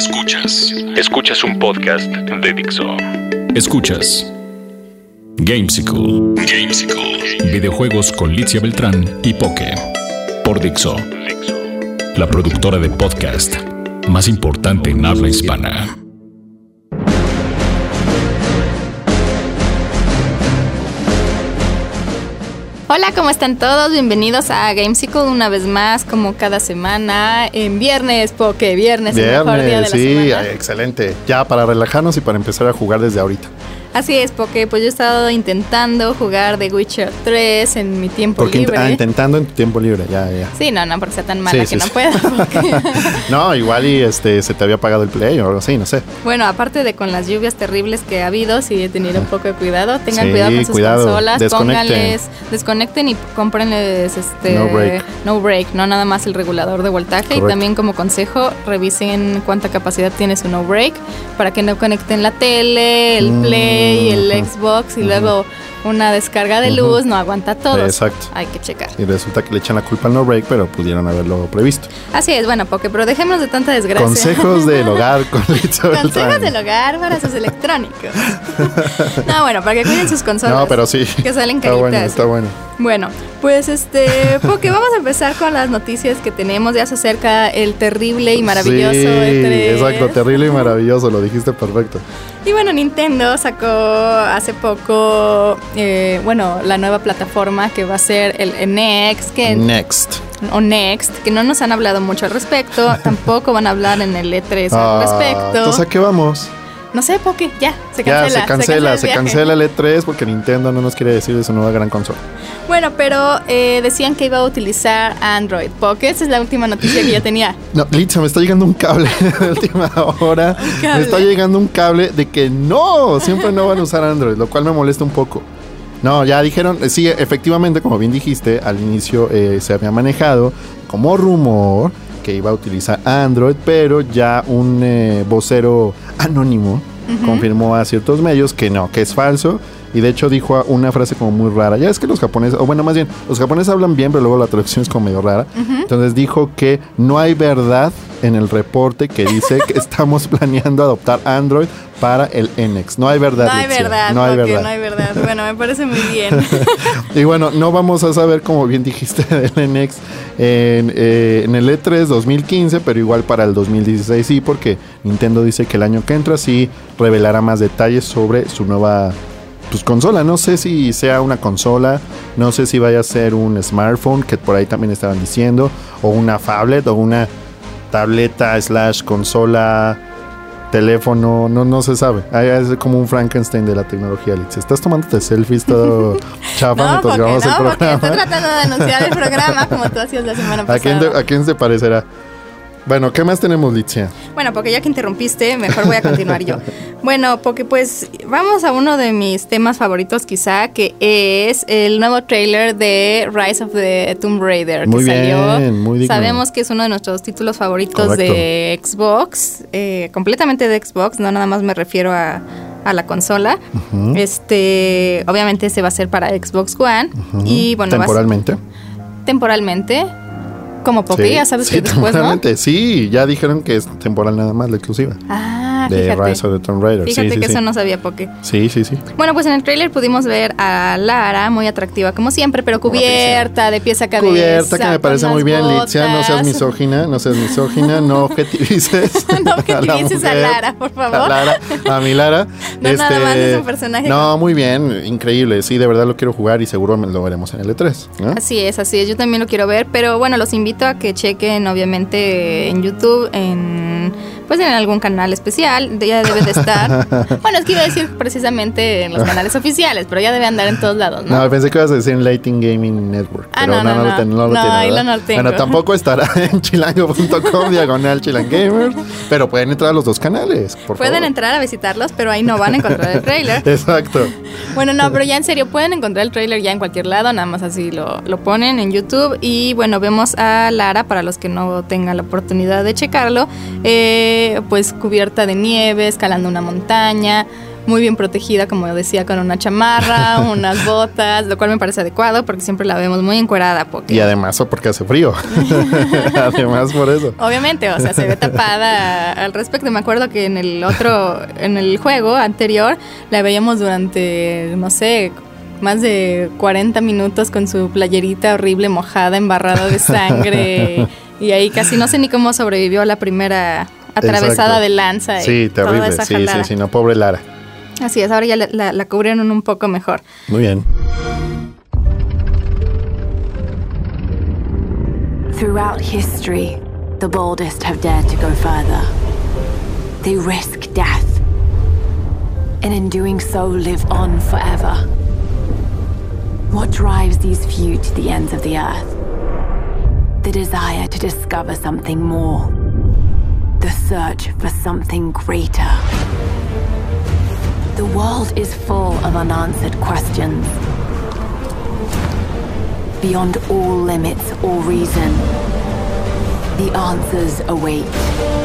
Escuchas. Escuchas un podcast de Dixo. Escuchas. Gamesicle. Gamesicle. Videojuegos con Licia Beltrán y Poke. Por Dixo. La productora de podcast más importante en habla hispana. Hola, ¿cómo están todos? Bienvenidos a Gamesicle una vez más, como cada semana, en viernes, porque viernes, es el mejor día de la sí, semana. excelente. Ya para relajarnos y para empezar a jugar desde ahorita. Así es, porque pues yo he estado intentando jugar The Witcher 3 en mi tiempo Porque libre. ah, intentando en tu tiempo libre, ya, ya. Sí, no, no, porque sea tan mala Sí, que sí, no porque- No, igual y este se te había apagado el play o algo así, no sé. bueno, aparte de con las lluvias terribles que ha habido, sí he tenido un poco de cuidado. Tengan Sí, cuidado con sus cuidado. consolas, Desconecten. pónganles, desconecten y cómprenles este No break. no break, no nada más el regulador de voltaje. Y también como consejo, revisen cuánta capacidad tiene su no break para que no conecten la tele, el Mm, play, el ujú, Xbox y luego una descarga de luz, no aguanta todo. Exacto. Hay que checar. Y resulta que le echan la culpa al no break, pero pudieron haberlo previsto. Así es, bueno, porque pero dejemos de tanta desgracia. Consejos del hogar con Consejos del hogar para sus electrónicos. no, bueno, para que cuiden sus consolas. No, pero sí. Que salen Está bueno, caritas. está bueno. Bueno, pues este, porque vamos a empezar con las noticias que tenemos. Ya se acerca el terrible y maravilloso Sí, E3. exacto, terrible y maravilloso, lo dijiste perfecto. Y bueno, Nintendo sacó hace poco, eh, bueno, la nueva plataforma que va a ser el NX, que Next. o Next, que no nos han hablado mucho al respecto. Tampoco van a hablar en el E3 Ah, al respecto. Entonces, ¿a qué vamos? No sé, Poke, ya, se Ya, cancela. se cancela, el se cancela el E3 porque Nintendo no nos quiere decir de su nueva gran consola. Bueno, pero eh, decían que iba a utilizar Android Pocket. Esa es la última noticia que ya tenía. No, Litza, me está llegando un cable de última hora. Me está llegando un cable de que no, siempre no van a usar Android, lo cual me molesta un poco. No, ya dijeron, eh, sí, efectivamente, como bien dijiste, al inicio eh, se había manejado como rumor que iba a utilizar Android, pero ya un eh, vocero anónimo confirmó a ciertos medios que no, que es falso. Y de hecho dijo una frase como muy rara. Ya es que los japoneses, o bueno, más bien, los japoneses hablan bien, pero luego la traducción es como medio rara. Entonces dijo que no hay verdad en el reporte que dice que estamos planeando adoptar Android para el NX. No hay verdad. No hay verdad, No hay verdad. no hay verdad. Bueno, me parece muy bien. Y bueno, no vamos a saber, como bien dijiste, del NX en, eh, en el E3 2015, pero igual para el 2016 sí, porque Nintendo dice que el año que entra sí revelará más detalles sobre su nueva pues, consola. No sé si sea una consola, no sé si vaya a ser un smartphone, que por ahí también estaban diciendo, o una phablet, o una tableta slash consola teléfono, no, no se sabe. Es como un Frankenstein de la tecnología, Alex. Estás tomándote selfies todo chafa no, mientras grabamos el no, programa. estoy tratando de anunciar el programa como tú hacías la semana ¿A quién, pasada. te, ¿A quién se parecerá? Bueno, ¿qué más tenemos, Litzia? Bueno, porque ya que interrumpiste, mejor voy a continuar yo. Bueno, porque pues vamos a uno de mis temas favoritos quizá, que es el nuevo trailer de Rise of the Tomb Raider Muy que salió. bien, muy digno. Sabemos que es uno de nuestros títulos favoritos Correcto. de Xbox, eh, completamente de Xbox, no nada más me refiero a, a la consola. Este, obviamente este va a ser para Xbox One y bueno, va a ser- Temporalmente. Como Poppy, Sí, ya sabes sí, que después, ¿no? Sí, ya dijeron que es temporal nada más la exclusiva. Ah, de fíjate. Rise of the Tomb Raider. Fíjate sí, que sí. eso no sabía Poke. Sí, sí, sí. Bueno, pues en el tráiler pudimos ver a Lara, muy atractiva como siempre, pero cubierta de pies a cabeza. Cubierta, que me parece muy bien, Litzia. No seas misógina, no seas misógina, no objetivices. No a la objetivices a Lara, por favor. A Lara, a mi Lara. Este, No, nada más es un personaje. No, muy bien, increíble. Sí, de verdad lo quiero jugar y seguro lo veremos en el E3. ¿no? Así es, así es. Yo también lo quiero ver, pero bueno, los invito a que chequen, obviamente, en YouTube, en pues en algún canal especial, ya debe de estar. bueno, es que iba a decir precisamente en los canales oficiales, pero ya debe andar en todos lados, ¿no? No, pensé que ibas a decir en Lighting Gaming Network. Ah, pero no, no, lo no. ten- no lo No, tiene, ahí lo no tengo. Bueno, tampoco estará en chilango.com diagonal chilangamers, pero pueden entrar a los dos canales, por Pueden favor. entrar a visitarlos, pero ahí no van a encontrar el trailer. Exacto. Bueno, no, pero ya en serio, pueden encontrar el trailer ya en cualquier lado, nada más así lo, lo ponen en YouTube. Y bueno, vemos a Lara, para los que no tengan la oportunidad de checarlo, eh, pues cubierta de nieve, escalando una montaña. muy bien protegida, como decía, con una chamarra, unas botas, lo cual me parece adecuado porque siempre la vemos muy encuerada. Porque... Y además porque hace frío. además por eso. Obviamente, o sea, se ve tapada al respecto. Me acuerdo que en el otro, en el juego anterior, la veíamos durante, no sé, más de 40 minutos con su playerita horrible, mojada, embarrada de sangre. y ahí casi no sé ni cómo sobrevivió la primera atravesada de lanza. Sí, terrible. Sí, sí, sí, no, pobre Lara. Así es, ahora ya la, la cubrieron un poco mejor. Muy bien. Throughout history, the boldest have dared to go further. They risk death, and in doing so, live on forever. What drives these few to the ends of the earth? The desire to discover something more. The search for something greater. The world is full of unanswered questions. Beyond all limits or reason, the answers await.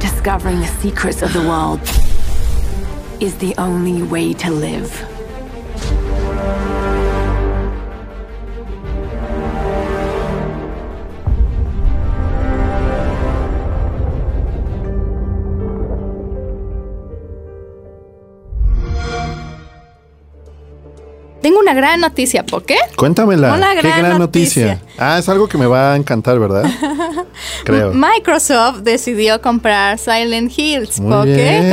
Discovering the secrets of the world is the only way to live. Gran noticia, ¿por Cuéntamela. Una gran qué gran noticia. Ah, es algo que me va a encantar, ¿verdad? Creo. Microsoft decidió comprar Silent Hills. ¿Por qué?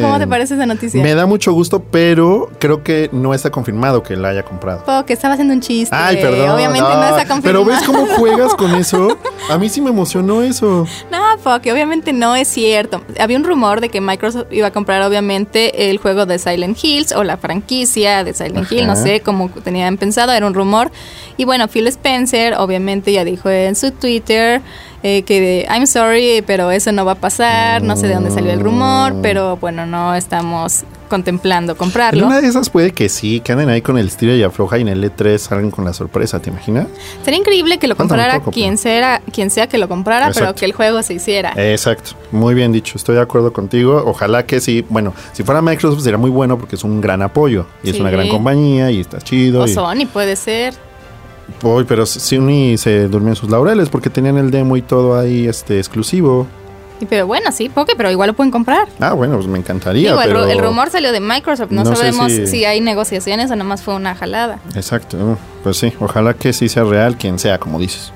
¿Cómo, te parece esa noticia? Me da mucho gusto, pero creo que no está confirmado que la haya comprado. Porque estaba haciendo un chiste. Ay, perdón. Obviamente no, está confirmado. Pero ¿ves cómo juegas con eso? A mí sí me emocionó eso. No, porque obviamente no es cierto. Había un rumor de que Microsoft iba a comprar obviamente el juego de Silent Hills o la franquicia de Silent Hill, no sé tenían pensado, era un rumor. Y bueno, Phil Spencer obviamente ya dijo en su Twitter eh, que I'm sorry, pero eso no va a pasar, no sé de dónde salió el rumor, mm. pero bueno, no estamos contemplando comprarlo. una de esas puede que sí, que anden ahí con el estilo y afloja y en el E3 salgan con la sorpresa, ¿te imaginas? Sería increíble que lo comprara quien, sea, quien sea que lo comprara, pero que el juego se hiciera. Exacto, muy bien dicho, estoy de acuerdo contigo. Ojalá que sí, bueno, si fuera Microsoft sería muy bueno porque es un gran apoyo y es una gran compañía y está chido. O Sony puede ser. Uy, pero Sony se durmió en sus laureles porque tenían el demo y todo ahí este exclusivo. Pero bueno, sí, porque, pero igual lo pueden comprar. Ah, bueno, pues me encantaría. el, rumor salió de Microsoft, no, sabemos si... hay negociaciones o nomás fue una jalada. Exacto, pues sí, ojalá que sí sea real quien sea, como dices.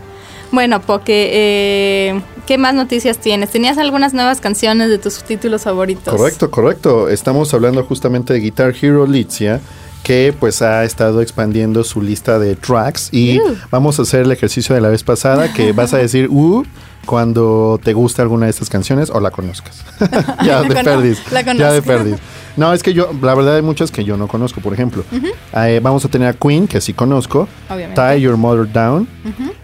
Bueno, porque, eh, ¿qué más noticias tienes? ¿Tenías algunas nuevas canciones de tus títulos favoritos? Correcto, correcto. Estamos hablando justamente de Guitar Hero Litzia que pues ha estado expandiendo su lista de tracks y vamos a hacer el ejercicio de la vez pasada que vas a decir uh cuando te gusta alguna de estas canciones o la conozcas. ya de perdiz. ya de perdiz. No, es que yo, la verdad hay muchas que yo no conozco, por ejemplo. Eh, vamos a tener a Queen, que sí conozco. Tie Your Mother Down.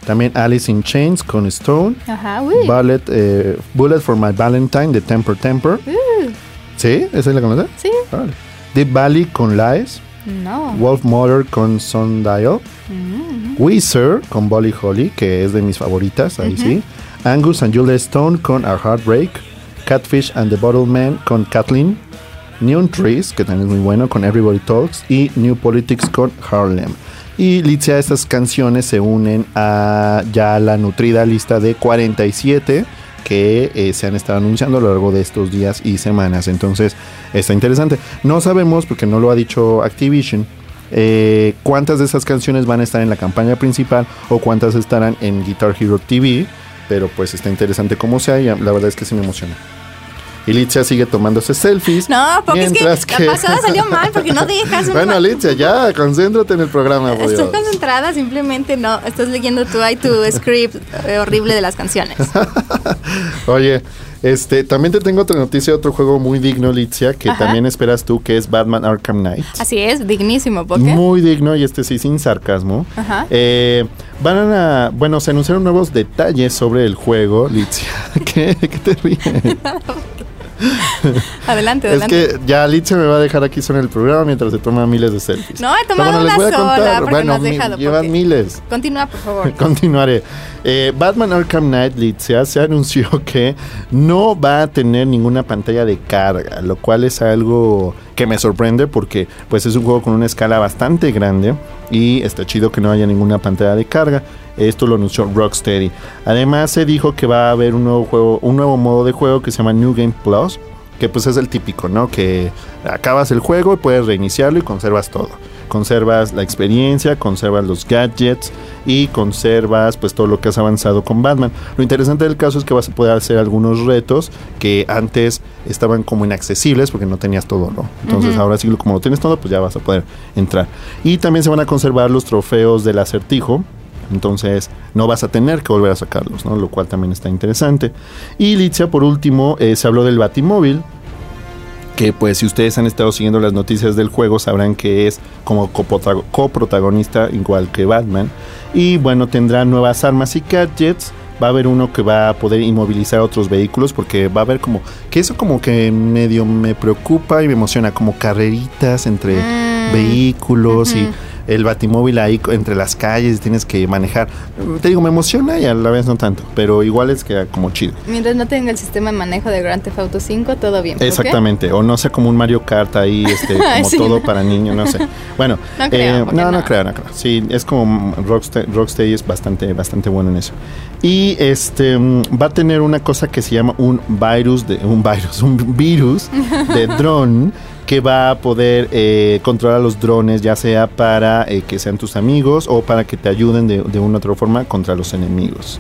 También Alice in Chains con Stone. Ajá, Bullet, eh, Bullet for My Valentine de Temper Temper. Uh. ¿Sí? ¿Esa la conoces? Sí. Deep Valley con Lies. No. Wolf Mother con Sundial. Mm Weezer con Bolly Holly, que es de mis favoritas, ahí sí. Angus and Julia Stone con Our Heartbreak. Catfish and the Bottle Man con Kathleen. Neon Trees, que también es muy bueno, con Everybody Talks. Y New Politics con Harlem. Y Litzia, estas canciones se unen a ya la nutrida lista de 47 que eh, se han estado anunciando a lo largo de estos días y semanas. Entonces, está interesante. No sabemos, porque no lo ha dicho Activision, eh, cuántas de esas canciones van a estar en la campaña principal o cuántas estarán en Guitar Hero TV, pero pues está interesante como sea y la verdad es que sí me emociona. Y Litzia sigue tomándose selfies. No, porque es que, la pasada salió mal porque no dejas. bueno, Litzia, ya, concéntrate en el programa. Estoy concentrada, simplemente no. Estás leyendo tú ahí tu script eh, horrible de las canciones. Oye, Este, también te tengo otra noticia, otro juego muy digno, Litzia, que también esperas tú, que es Batman Arkham Knight. Así es, dignísimo, porque Muy digno, y este sí, sin sarcasmo. Ajá. Eh, van a, bueno, se anunciaron nuevos detalles sobre el juego, Litzia. ¿Qué, ¿Qué te ríes? adelante, adelante. Es que ya Litzia me va a dejar aquí sobre el programa mientras se toma miles de selfies. No, he tomado una sola bueno, no llevan miles. Continúa, por favor. Continuaré. Eh, Batman Arkham Knight Litzia se anunció que no va a tener ninguna pantalla de carga, lo cual es algo que me sorprende porque pues es un juego con una escala bastante grande y está chido que no haya ninguna pantalla de carga. Esto lo anunció Rocksteady. Además se dijo que va a haber un nuevo juego, un nuevo modo de juego que se llama New Game Plus, que pues es el típico, ¿no? Que acabas el juego y puedes reiniciarlo y conservas todo. Conservas la experiencia, conservas los gadgets y conservas pues todo lo que has avanzado con Batman. Lo interesante del caso es que vas a poder hacer algunos retos que antes estaban como inaccesibles porque no tenías todo, ¿no? Entonces ahora sí como lo tienes todo pues ya vas a poder entrar. Y también se van a conservar los trofeos del acertijo entonces no vas a tener que volver a sacarlos, ¿no? lo cual también está interesante. Y Litzia, por último, eh, se habló del Batimóvil, que pues si ustedes han estado siguiendo las noticias del juego sabrán que es como coprotagonista igual que Batman. Y bueno, tendrá nuevas armas y gadgets. Va a haber uno que va a poder inmovilizar otros vehículos porque va a haber como que eso como que medio me preocupa y me emociona como carreritas entre mm. vehículos y el batimóvil ahí entre las calles, tienes que manejar. Te digo, me emociona y a la vez no tanto, pero igual es que como chido. Mientras no tenga el sistema de manejo de Grand Theft Auto 5, todo bien. Exactamente, o no sea como un Mario Kart ahí, este, como todo para niños, no sé. Bueno, no, creo, eh, no, no, creo, no creo. Sí, es como Rocksteady, es bastante, bastante bueno en eso. Y este mm, va a tener una cosa que se llama un virus de un virus, un virus de dron que va a poder eh, controlar los drones, ya sea para eh, que sean tus amigos o para que te ayuden de, una u otra forma contra los enemigos.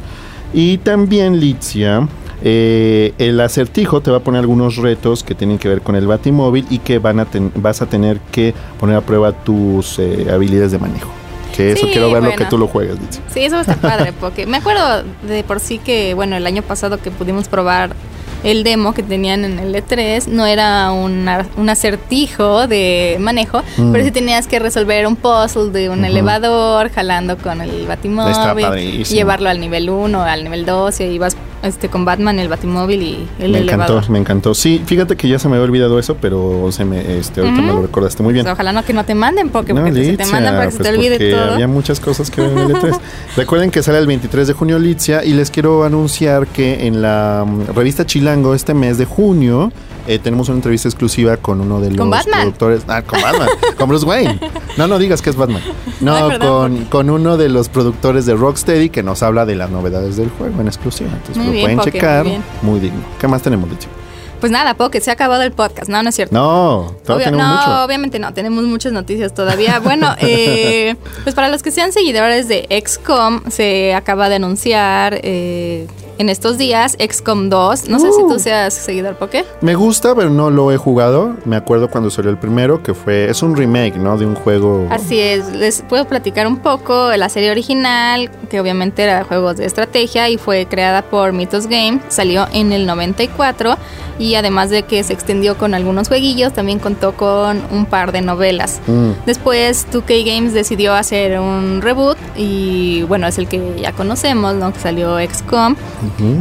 Y también, Litzia, eh, el acertijo te va a poner algunos retos que tienen que ver con el batimóvil y que van a vas a tener que poner a prueba tus habilidades de manejo. Que eso quiero ver lo que tú lo juegas, Litzia. Sí, eso está padre, porque me acuerdo de por sí que, bueno, el año pasado que pudimos probar el demo que tenían en el E3 no era un, acertijo de manejo, mm. pero sí tenías que resolver un puzzle de un elevador, jalando con el batimóvil, llevarlo al nivel 1, al nivel 2 y ibas este con Batman, el Batimóvil y el me elevador. encantó, me encantó. Sí, fíjate que ya se me había olvidado eso, pero se me, este, ahorita me lo recordaste muy bien. Pues ojalá no que no te manden, porque, si te mandan para que se te pues olvide todo. Había muchas cosas que en el E3. Recuerden que sale el 23 de junio Litzia y les quiero anunciar que en la mm, revista Chilango este mes de junio eh, tenemos una entrevista exclusiva con uno de los productores. Ah, con Batman, con Bruce Wayne. No, no digas que es Batman. No, con, con, uno de los productores de Rocksteady que nos habla de las novedades del juego en exclusiva. Entonces lo pueden checar. Muy, digno. ¿Qué más tenemos, Litzia? Pues nada, Pocket, se ha acabado el podcast. No, no es cierto. No, todavía tenemos no, obviamente no. Tenemos muchas noticias todavía. Bueno, eh, pues para los que sean seguidores de XCOM, se acaba de anunciar eh, en estos días XCOM 2. No sé si tú uh. seas seguidor Poké. Me gusta, pero no lo he jugado. Me acuerdo cuando salió el primero, que fue. Es un remake, ¿no? De un juego. Así es. Les puedo platicar un poco. La serie original, que obviamente era juegos de estrategia y fue creada por Mythos Game, salió en el 94 y además de que se extendió con algunos jueguillos, también contó con un par de novelas. Mm. Después 2K Games decidió hacer un reboot y bueno, es el que ya conocemos, ¿no? Que salió XCOM.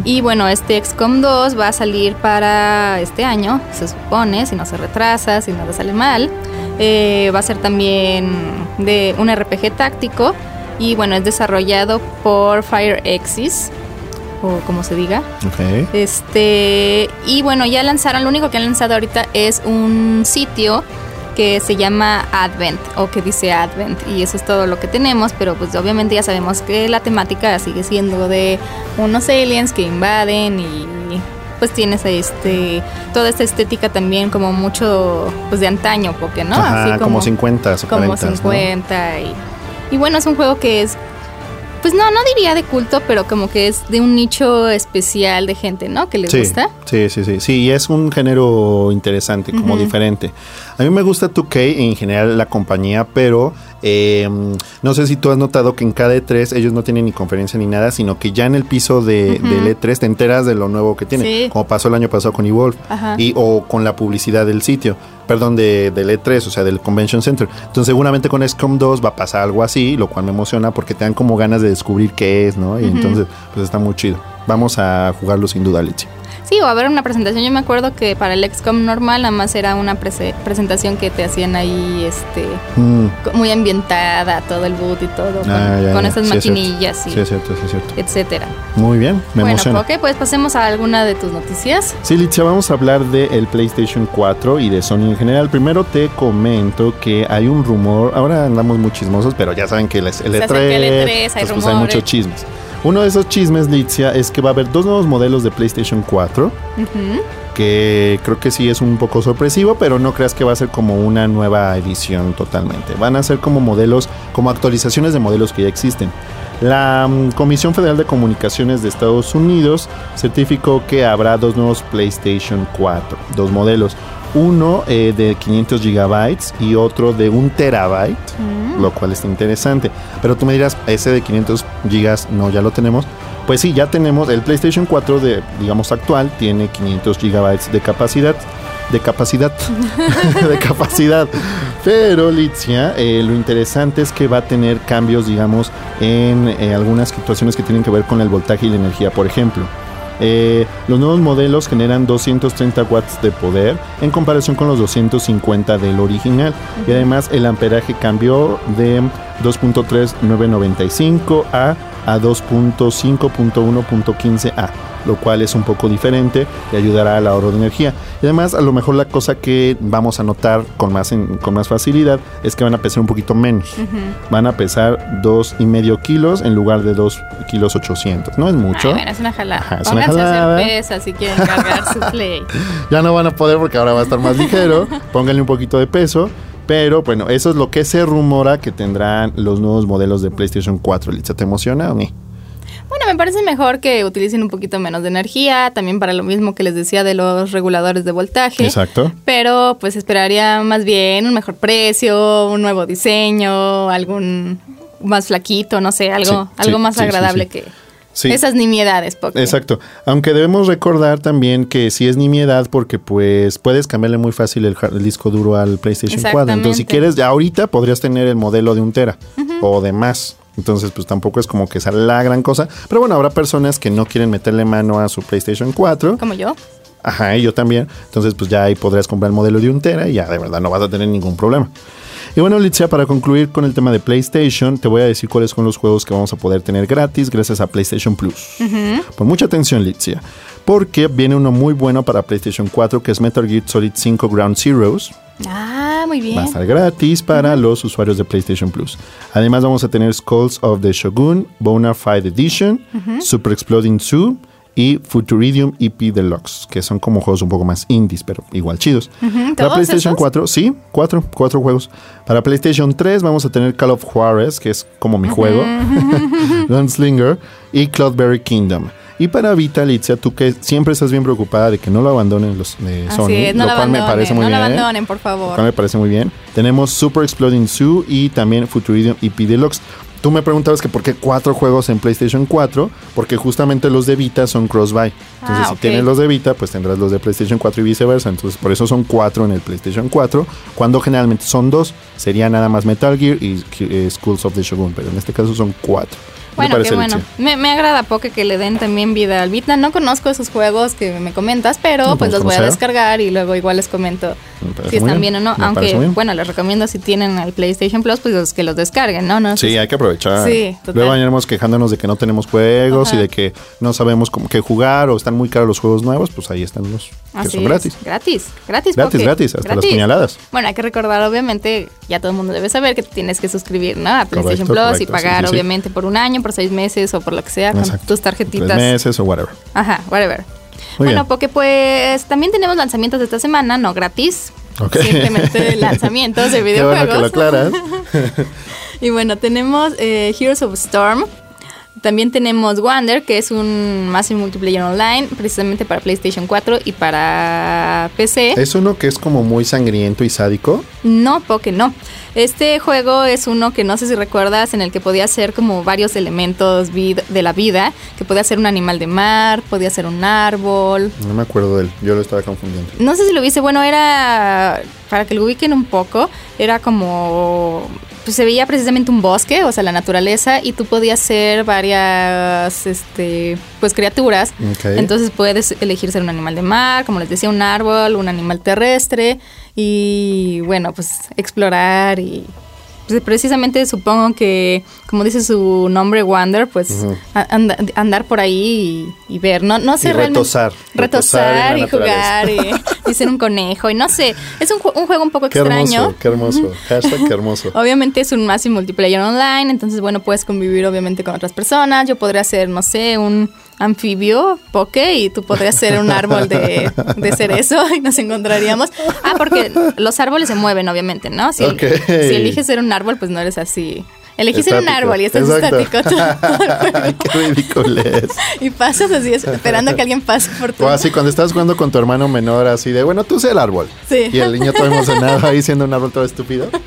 Y bueno, este XCOM 2 va a salir para este año, se supone, si no se retrasa, si nada sale mal. Eh, va a ser también de un RPG táctico y bueno, es desarrollado por FireXis o como se diga. Este, y bueno, ya lanzaron, lo único que han lanzado ahorita es un sitio que se llama Advent o que dice Advent y eso es todo lo que tenemos, pero pues obviamente ya sabemos que la temática sigue siendo de unos aliens que invaden y pues tienes este toda esta estética también como mucho pues de antaño porque no Así como, 50 o como 50 y, y bueno es un juego que es pues no, no diría de culto, pero como que es de un nicho especial de gente, ¿no? Que les gusta. Sí, sí, sí. Sí, y es un género interesante, como diferente. A mí me gusta 2K en general la compañía, pero Eh, no sé si tú has notado que en cada E3 ellos no tienen ni conferencia ni nada, sino que ya en el piso de, del E3 te enteras de lo nuevo que tiene, Sí. como pasó el año pasado con Evolve, Ajá. y, o con la publicidad del sitio, perdón, de, del E3, o sea, del Convention Center. Entonces seguramente con XCOM 2 va a pasar algo así, lo cual me emociona porque te dan como ganas de descubrir qué es, ¿no? Y entonces, pues está muy chido. Vamos a jugarlo sin duda, Litsi. Sí, o a ver una presentación. Yo me acuerdo que para el XCOM normal nada más era una prese- presentación que te hacían ahí, este, Mm. muy ambientada, todo el boot y todo, con, Ah, ya, con ya. esas Sí, es maquinillas Sí, y es cierto, sí, es cierto. etcétera. Muy bien, me bueno, emociona. ok, pues pasemos a alguna de tus noticias. Sí, Litzia, vamos a hablar del PlayStation 4 y de Sony en general. Primero te comento que hay un rumor, ahora andamos muy chismosos, pero ya saben que el, el Se E3, acerca el E3, hay pues, pues, hay rumores. muchos chismes. Uno de esos chismes, Litzia, es que va a haber dos nuevos modelos de PlayStation 4, Ujú. que creo que sí es un poco sorpresivo, pero no creas que va a ser como una nueva edición totalmente. Van a ser como modelos, como actualizaciones de modelos que ya existen. La mm, Comisión Federal de Comunicaciones de Estados Unidos certificó que habrá dos nuevos PlayStation 4, dos modelos. Uno eh, de 500 gigabytes y otro de un terabyte, lo cual está interesante. Pero tú me dirás, ese de 500 gigas no, ya lo tenemos. Pues sí, ya tenemos el PlayStation 4 de, digamos, actual, tiene 500 gigabytes de capacidad. De capacidad. de capacidad. Pero, Litzia, eh, lo interesante es que va a tener cambios, digamos, en eh, algunas situaciones que tienen que ver con el voltaje y la energía. Por ejemplo, eh, los nuevos modelos generan 230 watts de poder en comparación con los 250 del original. Y además el amperaje cambió de 2.3995 a, a 2.5.1.15a, lo cual es un poco diferente y ayudará al ahorro de energía. Y además a lo mejor la cosa que vamos a notar con más, en- con más facilidad es que van a pesar un poquito menos. Van a pesar 2,5 kilos en lugar de 2 kilos 800. No es mucho. Ay, bueno, es una jalada. Ajá, es una a jalada. hacer pesas si quieren cargar su play. Ya no van a poder porque ahora va a estar más ligero. Pónganle un poquito de peso. Pero bueno, eso es lo que se rumora que tendrán los nuevos modelos de PlayStation 4. Licha, ¿te emociona o no? Bueno, me parece mejor que utilicen un poquito menos de energía, también para lo mismo que les decía de los reguladores de voltaje. Exacto. Pero pues esperaría más bien un mejor precio, un nuevo diseño, algún más flaquito, no sé, algo, Sí, algo sí, más sí, agradable que Sí. esas nimiedades. Poké. Exacto. Aunque debemos recordar también que si es nimiedad porque pues puedes cambiarle muy fácil el, disco duro al PlayStation 4. Entonces si quieres ya ahorita podrías tener el modelo de un tera o de más. Entonces pues tampoco es como que sea la gran cosa. Pero bueno, habrá personas que no quieren meterle mano a su PlayStation 4. Como yo. Ajá, y yo también. Entonces, pues ya ahí podrás comprar el modelo de un tera y ya de verdad no vas a tener ningún problema. Y bueno, Litzia, para concluir con el tema de PlayStation, te voy a decir cuáles son los juegos que vamos a poder tener gratis gracias a PlayStation Plus. Pon mucha atención, Litzia, porque viene uno muy bueno para PlayStation 4 que es Metal Gear Solid 5 Ground Zeroes. Ah, muy bien. Va a estar gratis para los usuarios de PlayStation Plus. Además, vamos a tener Skulls of the Shogun, Bona Fide Edition, Super Exploding 2 y Futuridium EP Deluxe, que son como juegos un poco más indies, pero igual chidos. Para ¿todos PlayStation esos? 4, sí, cuatro, cuatro juegos. Para PlayStation 3 vamos a tener Call of Juarez, que es como mi juego, Gunslinger, y Cloudberry Kingdom. Y para Vita, Litzia, tú que siempre estás bien preocupada de que no lo abandonen los de Sony, es, no lo la cual me parece muy no bien. ¿eh? abandonen, por Lo favor. cual me parece muy bien. Tenemos Super Exploding Zoo y también Futuridium EP Deluxe. Tú me preguntabas que por qué cuatro juegos en PlayStation 4, porque justamente los de Vita son cross-buy. Entonces, Ah, si tienes los de Vita, pues tendrás los de PlayStation 4 y viceversa. Entonces, por eso son cuatro en el PlayStation 4, cuando generalmente son dos. Sería nada más Metal Gear y eh, Schools of the Shogun, pero en este caso son cuatro. ¿Qué te Bueno, qué bueno. Me, me agrada poco que le den también vida al Vita. No conozco esos juegos que me comentas, pero No pues los voy a descargar y luego igual les comento si están bien o no. Me Aunque, bueno, les recomiendo si tienen el PlayStation Plus, pues que los descarguen, ¿no? no Sí, hay que aprovechar. Sí, total. Luego venimos quejándonos de que no tenemos juegos Ajá. y de que no sabemos cómo qué jugar o están muy caros los juegos nuevos, pues ahí están los que Así son es. gratis. Gratis, gratis. Gratis, Poké. gratis, hasta las Gratis. puñaladas. Bueno, hay que recordar, obviamente, ya todo el mundo debe saber que te tienes que suscribir, ¿no? A PlayStation Correcto, Plus y correcto, pagar, sí, sí, obviamente, por un año, por seis meses o por lo que sea, con Exacto. tus tarjetitas. Tres meses o whatever. Ajá, whatever. Muy bueno, bien. porque pues también tenemos lanzamientos de esta semana, no gratis. Ok. Simplemente lanzamientos de Qué bueno videojuegos. que lo aclaras. y bueno, tenemos eh, Heroes of Storm. También tenemos Wander, que es un Massive Multiplayer Online, precisamente para PlayStation 4 y para PC. ¿Es uno que es como muy sangriento y sádico? No, porque no. Este juego es uno que no sé si recuerdas, en el que podía ser como varios elementos de la vida, que podía ser un animal de mar, podía ser un árbol. No me acuerdo de él, yo lo estaba confundiendo. No sé si lo viste, bueno, era, para que lo ubiquen un poco, era como pues se veía precisamente un bosque, o sea, la naturaleza, y tú podías ser varias, este, pues criaturas. Entonces puedes elegir ser un animal de mar, como les decía, un árbol, un animal terrestre, y bueno, pues explorar y pues precisamente supongo que, como dice su nombre, Wander, pues andar por ahí y, ver, no, no sé y retosar, retosar, y jugar y, ser un conejo y no sé, es un, un juego un poco qué extraño. Hermoso, qué hermoso, hashtag qué hermoso. obviamente es un Massive Multiplayer Online, entonces bueno, puedes convivir obviamente con otras personas, yo podría ser, no sé, un anfibio, poke, y tú podrías ser un árbol de, de cerezo y nos encontraríamos. Ah, porque los árboles se mueven, obviamente, ¿no? Si, si eliges ser un árbol, pues no eres así Elegís un árbol y estás estático. Qué ridículo es. Y pasas así, esperando a que alguien pase por tu. O así, cuando estás jugando con tu hermano menor, así de, bueno, tú sé el árbol. Sí. Y el niño todo emocionado ahí siendo un árbol todo estúpido.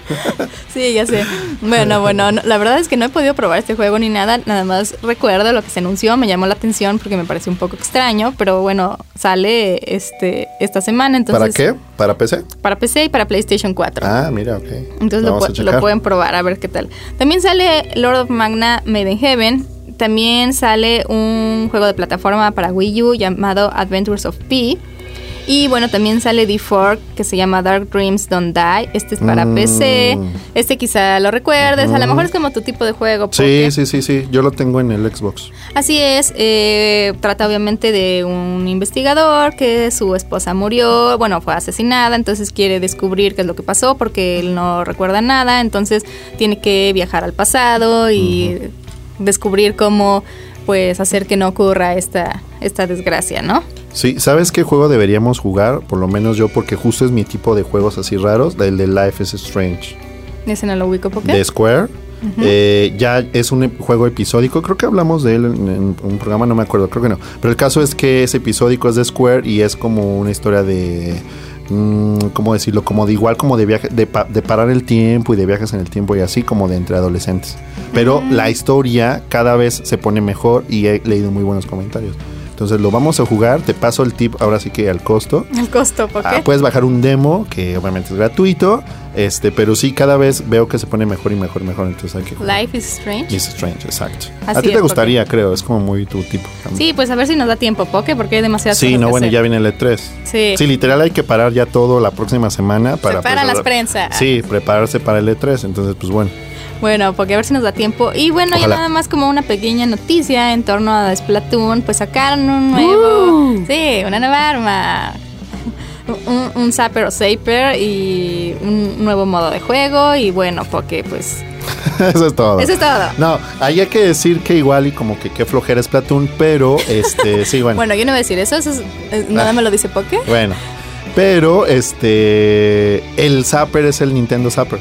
Sí, ya sé. Bueno, bueno, la verdad es que no he podido probar este juego ni nada. Nada más recuerdo lo que se anunció, me llamó la atención porque me pareció un poco extraño. Pero bueno, sale este esta semana. Entonces, ¿Para qué? ¿Para PC? Para PC y para PlayStation 4. Ah, mira, ok. Entonces lo, lo pueden probar a ver qué tal. También sale Lord of Magna Made in Heaven. También sale un juego de plataforma para Wii U llamado Adventures of P. Y bueno, también sale D4 que se llama Dark Dreams Don't Die. Este es para PC. Mm. Este quizá lo recuerdes. A lo mejor es como tu tipo de juego. Sí, sí, sí, sí. Yo lo tengo en el Xbox. Así es. Eh, trata obviamente de un investigador que su esposa murió. Bueno, fue asesinada. Entonces quiere descubrir qué es lo que pasó porque él no recuerda nada. Entonces tiene que viajar al pasado y descubrir cómo pues hacer que no ocurra esta, esta desgracia, ¿no? Sí, ¿sabes qué juego deberíamos jugar? Por lo menos yo, porque justo es mi tipo de juegos así raros, el de Life is Strange. ¿Ese no lo ubico por qué? De Square. Eh, ya es un juego episódico, creo que hablamos de él en, un programa, no me acuerdo, creo que no. Pero el caso es que es episódico, es de Square y es como una historia de... Mm, ¿Cómo decirlo? Como de igual como de viaje, de, parar el tiempo y de viajes en el tiempo y así como de entre adolescentes. Pero la historia cada vez se pone mejor y he leído muy buenos comentarios. Entonces lo vamos a jugar. Te paso el tip ahora sí que al costo. Al costo, ¿por qué? Ah, puedes bajar un demo que obviamente es gratuito. Este, pero sí, cada vez veo que se pone mejor y mejor y mejor. Entonces hay que jugar. Life is Strange. Is Strange, exacto. a ti te gustaría, creo. Es como muy tu tipo. Sí, pues a ver si nos da tiempo, Poke, porque hay demasiadas Sí, no, bueno, ya viene el E3. Sí. Sí, literal hay que parar ya todo la próxima semana para. Para las prensas. Sí, prepararse para el E3. Entonces, pues bueno. Bueno, porque a ver si nos da tiempo. Y bueno, ya nada más como una pequeña noticia en torno a Splatoon, pues sacaron un nuevo, uh. sí, una nueva arma. Un, un Zapper o Saper y un nuevo modo de juego y bueno, porque pues Eso es todo. Eso es todo. No, ahí hay que decir que igual y como que qué flojera es Splatoon, pero este, sí, bueno. bueno, yo no voy a decir eso, eso nada ah. me lo dice Poke. Bueno, pero este, el Zapper es el Nintendo Zapper.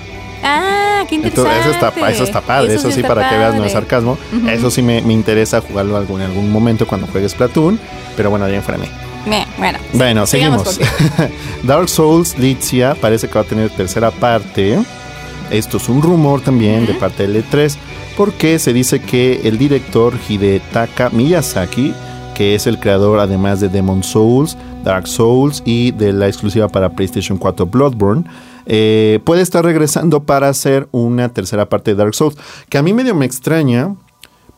Qué interesante. eso está, eso está padre, eso, sí, para que veas no es sarcasmo. Eso sí me, interesa jugarlo algún, en algún momento cuando juegues Platoon, pero bueno, ya enfrené. Bueno, bueno seguimos. Dark Souls Litzia parece que va a tener tercera parte. Esto es un rumor también de parte del E3, porque se dice que el director Hidetaka Miyazaki, que es el creador además de Demon Souls, Dark Souls y de la exclusiva para PlayStation 4 Bloodborne, eh, puede estar regresando para hacer una tercera parte de Dark Souls. Que a mí medio me extraña,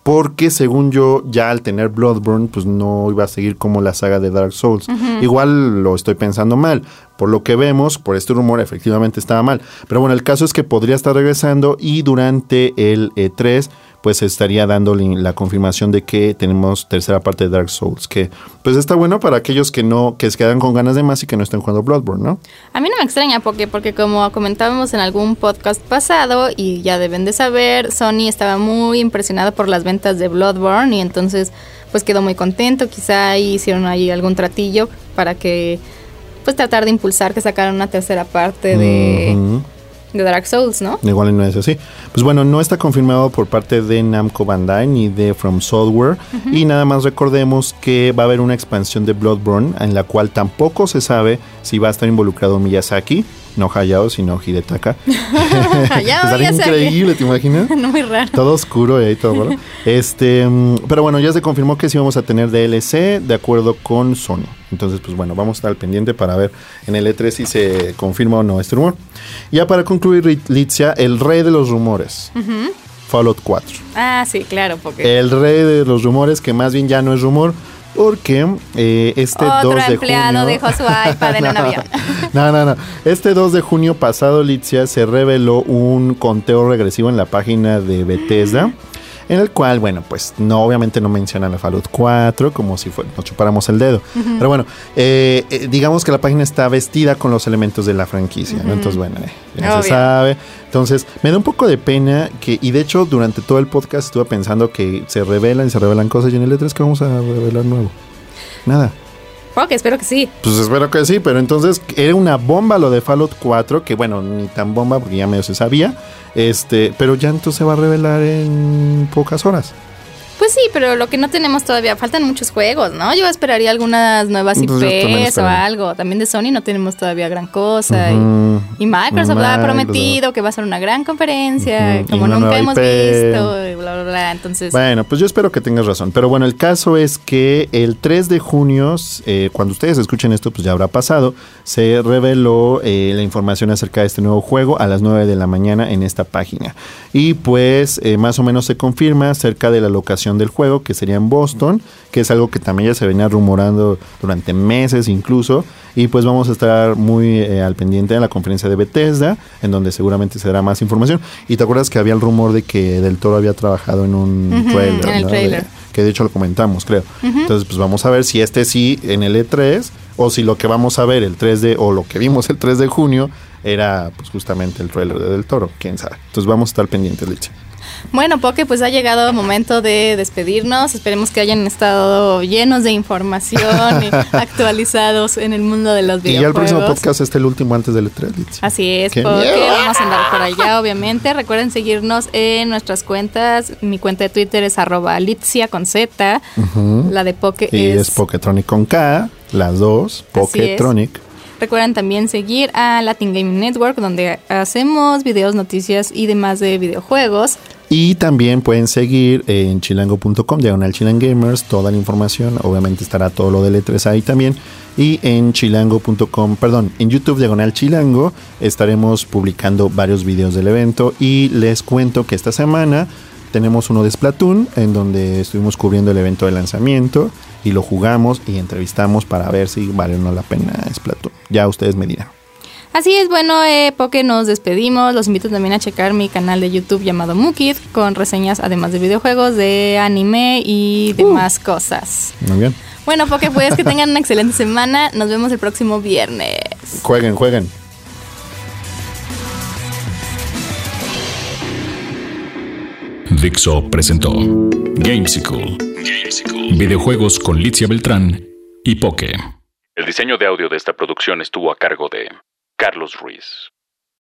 porque según yo, ya al tener Bloodborne, pues no iba a seguir como la saga de Dark Souls. Igual lo estoy pensando mal. Por lo que vemos, por este rumor, efectivamente estaba mal. Pero bueno, el caso es que podría estar regresando y durante el E3 pues estaría dando la confirmación de que tenemos tercera parte de Dark Souls, que pues está bueno para aquellos que no, que se quedan con ganas de más y que no estén jugando Bloodborne, ¿no? A mí no me extraña porque, porque como comentábamos en algún podcast pasado y ya deben de saber, Sony estaba muy impresionado por las ventas de Bloodborne y entonces pues quedó muy contento, quizá hicieron ahí algún tratillo para que pues tratar de impulsar que sacaran una tercera parte de de Dark Souls, ¿no? Igual no es así. Pues bueno, no está confirmado por parte de Namco Bandai ni de From Software. Y nada más recordemos que va a haber una expansión de Bloodborne en la cual tampoco se sabe si va a estar involucrado Miyazaki. No Hayao, sino Hidetaka. Hayao, Miyazaki. increíble, ¿te imaginas? no muy raro. Todo oscuro y ahí todo, ¿verdad? Este, mm, pero bueno, ya se confirmó que sí vamos a tener DLC de acuerdo con Sony. Entonces, pues bueno, vamos a estar al pendiente para ver en el E3 si se confirma o no este rumor. Ya para concluir, Litzia, el rey de los rumores. Fallout 4. Ah, sí, claro, porque El rey de los rumores, que más bien ya no es rumor, porque eh, este otro 2 de empleado junio... dejó su iPad en un avión. No, no, no. Este 2 de junio pasado, Litzia, se reveló un conteo regresivo en la página de Bethesda. En el cual, bueno, pues no, obviamente no mencionan a Fallout 4, como si fue, nos chupáramos el dedo. Pero bueno, eh, eh, digamos que la página está vestida con los elementos de la franquicia, ¿no? Entonces, bueno, eh, ya Obvio. se sabe. Entonces, me da un poco de pena que, y de hecho, durante todo el podcast estuve pensando que se revelan y se revelan cosas, y en el E3 que vamos a revelar nuevo. Nada. Ok, espero que sí. Pues espero que sí, pero entonces era una bomba lo de Fallout 4, que bueno, ni tan bomba porque ya medio se sabía, este, pero ya entonces se va a revelar en pocas horas. Pues sí, pero lo que no tenemos todavía, faltan muchos juegos, ¿no? Yo esperaría algunas nuevas Pues IPs o esperaría. algo. También de Sony no tenemos todavía gran cosa. y- Microsoft ha prometido que va a ser una gran conferencia, como nunca hemos IP. visto, y bla, bla, bla. Entonces, Bueno, pues yo espero que tengas razón. Pero bueno, el caso es que el 3 de junio, eh, cuando ustedes escuchen esto, pues ya habrá pasado, se reveló eh, la información acerca de este nuevo juego a las 9 de la mañana en esta página. Y pues eh, más o menos se confirma acerca de la locación del juego, que sería en Boston, que es algo que también ya se venía rumorando durante meses incluso. Y pues vamos a estar muy eh, al pendiente de la conferencia de Bethesda, en donde seguramente se dará más información. Y te acuerdas que había el rumor de que Del Toro había trabajado en un trailer, en el ¿no? trailer. De- que de hecho lo comentamos, creo. Entonces, pues vamos a ver si este sí en el E3 o si lo que vamos a ver el 3 de o lo que vimos el 3 de junio era pues justamente el trailer de Del Toro, quién sabe. Entonces vamos a estar pendientes, Licha. Bueno, Poke, pues ha llegado el momento de despedirnos. Esperemos que hayan estado llenos de información y actualizados en el mundo de los Y ya el videojuegos. próximo podcast es el último antes del E3, Licha. Así es, ¡Qué porque miedo! vamos a andar por allá, obviamente. Recuerden seguirnos en nuestras cuentas. Mi cuenta de Twitter es arroba litzia con Z. La de Poke Y es, es... Poketronic con K, las dos, Poketronic. Recuerden también seguir a Latin Gaming Network, donde hacemos videos, noticias y demás de videojuegos. Y también pueden seguir en chilango.com, diagonal chilangamers, toda la información. Obviamente estará todo lo del E3 ahí también. Y en chilango.com, perdón, en YouTube, diagonal chilango, estaremos publicando varios videos del evento. Y les cuento que esta semana tenemos uno de Splatoon, en donde estuvimos cubriendo el evento de lanzamiento. Y lo jugamos y entrevistamos para ver si vale o no la pena Splatoon. Ya ustedes me dirán. Así es, bueno, eh, Poke, nos despedimos. Los invito también a checar mi canal de YouTube llamado Mukid, con reseñas además de videojuegos, de anime y demás cosas. Muy bien. Bueno, Poke, pues que tengan una excelente semana. Nos vemos el próximo viernes. Jueguen, jueguen. Dixo presentó Gamesicle. Videojuegos con Litzia Beltrán y Poke. El diseño de audio de esta producción estuvo a cargo de Carlos Ruiz.